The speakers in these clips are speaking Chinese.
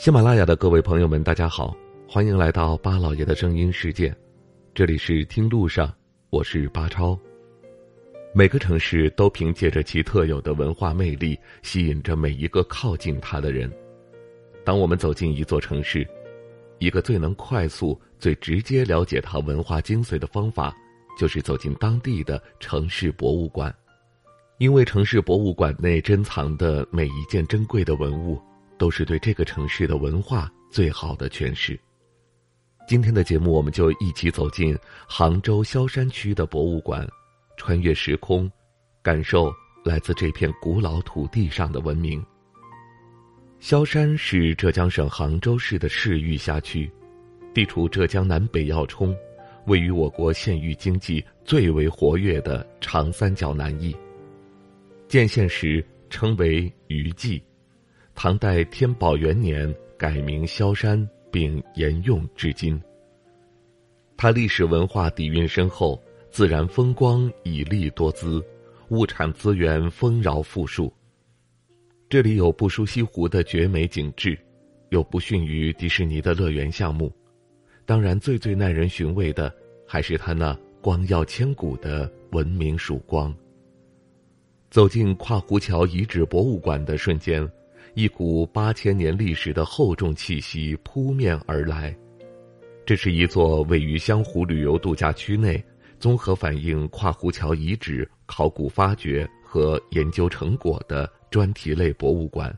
喜马拉雅的各位朋友们，大家好，欢迎来到巴老爷的声音世界，这里是听路上，我是巴超。每个城市都凭借着其特有的文化魅力，吸引着每一个靠近它的人。当我们走进一座城市，一个最能快速、最直接了解它文化精髓的方法，就是走进当地的城市博物馆，因为城市博物馆内珍藏的每一件珍贵的文物。都是对这个城市的文化最好的诠释。今天的节目，我们就一起走进杭州萧山区的博物馆，穿越时空，感受来自这片古老土地上的文明。萧山是浙江省杭州市的市域辖区，地处浙江南北要冲，位于我国县域经济最为活跃的长三角南翼。建县时称为余记。唐代天宝元年改名萧山，并沿用至今。它历史文化底蕴深厚，自然风光绮丽多姿，物产资源丰饶富庶。这里有不输西湖的绝美景致，有不逊于迪士尼的乐园项目，当然最最耐人寻味的还是它那光耀千古的文明曙光。走进跨湖桥遗址博物馆的瞬间。一股八千年历史的厚重气息扑面而来。这是一座位于湘湖旅游度假区内，综合反映跨湖桥遗址考古发掘和研究成果的专题类博物馆。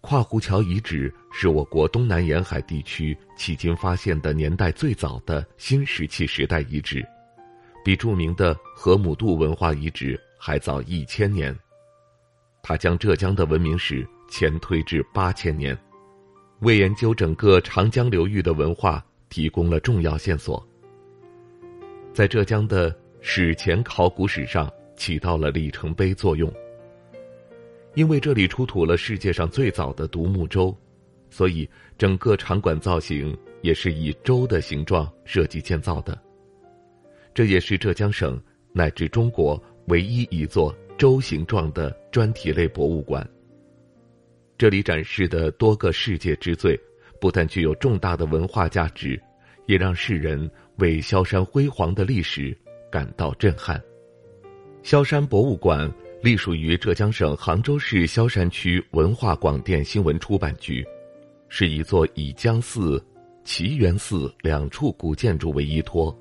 跨湖桥遗址是我国东南沿海地区迄今发现的年代最早的新石器时代遗址，比著名的河姆渡文化遗址还早一千年。他将浙江的文明史前推至八千年，为研究整个长江流域的文化提供了重要线索。在浙江的史前考古史上起到了里程碑作用。因为这里出土了世界上最早的独木舟，所以整个场馆造型也是以舟的形状设计建造的。这也是浙江省乃至中国唯一一座。舟形状的专题类博物馆。这里展示的多个世界之最，不但具有重大的文化价值，也让世人为萧山辉煌的历史感到震撼。萧山博物馆隶属于浙江省杭州市萧山区文化广电新闻出版局，是一座以江寺、奇园寺两处古建筑为依托，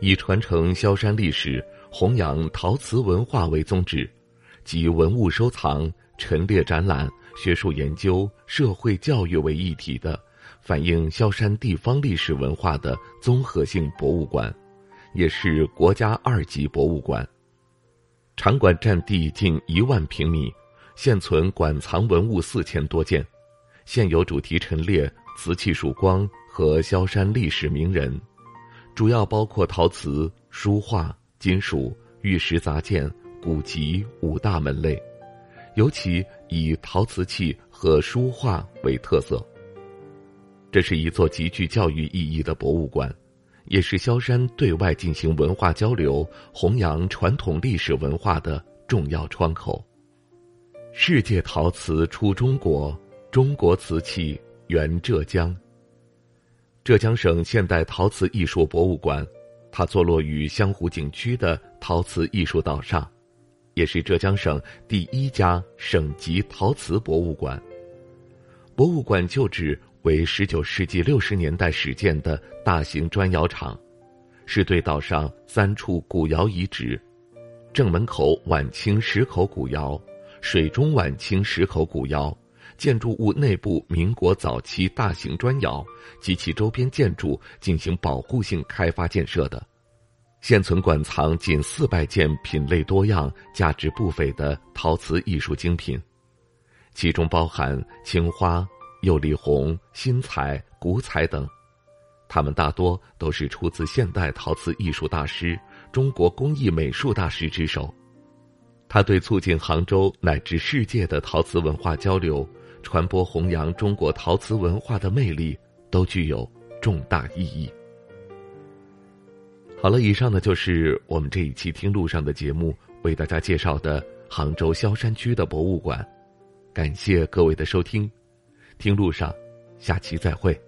以传承萧山历史。弘扬陶瓷文化为宗旨，集文物收藏、陈列展览、学术研究、社会教育为一体的，反映萧山地方历史文化的综合性博物馆，也是国家二级博物馆。场馆占地近一万平米，现存馆藏文物四千多件，现有主题陈列瓷器曙光和萧山历史名人，主要包括陶瓷、书画。金属、玉石杂件、古籍五大门类，尤其以陶瓷器和书画为特色。这是一座极具教育意义的博物馆，也是萧山对外进行文化交流、弘扬传统历史文化的重要窗口。世界陶瓷出中国，中国瓷器源浙江。浙江省现代陶瓷艺术博物馆。它坐落于湘湖景区的陶瓷艺术岛上，也是浙江省第一家省级陶瓷博物馆。博物馆旧址为十九世纪六十年代始建的大型砖窑厂，是对岛上三处古窑遗址：正门口晚清石口古窑、水中晚清石口古窑。建筑物内部民国早期大型砖窑及其周边建筑进行保护性开发建设的，现存馆藏近四百件品类多样、价值不菲的陶瓷艺术精品，其中包含青花、釉里红、新彩、古彩等，它们大多都是出自现代陶瓷艺术大师、中国工艺美术大师之手。他对促进杭州乃至世界的陶瓷文化交流。传播弘扬中国陶瓷文化的魅力，都具有重大意义。好了，以上呢就是我们这一期听路上的节目为大家介绍的杭州萧山区的博物馆，感谢各位的收听。听路上，下期再会。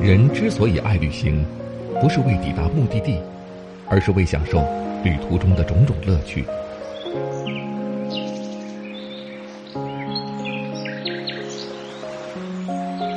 人之所以爱旅行，不是为抵达目的地，而是为享受旅途中的种种乐趣。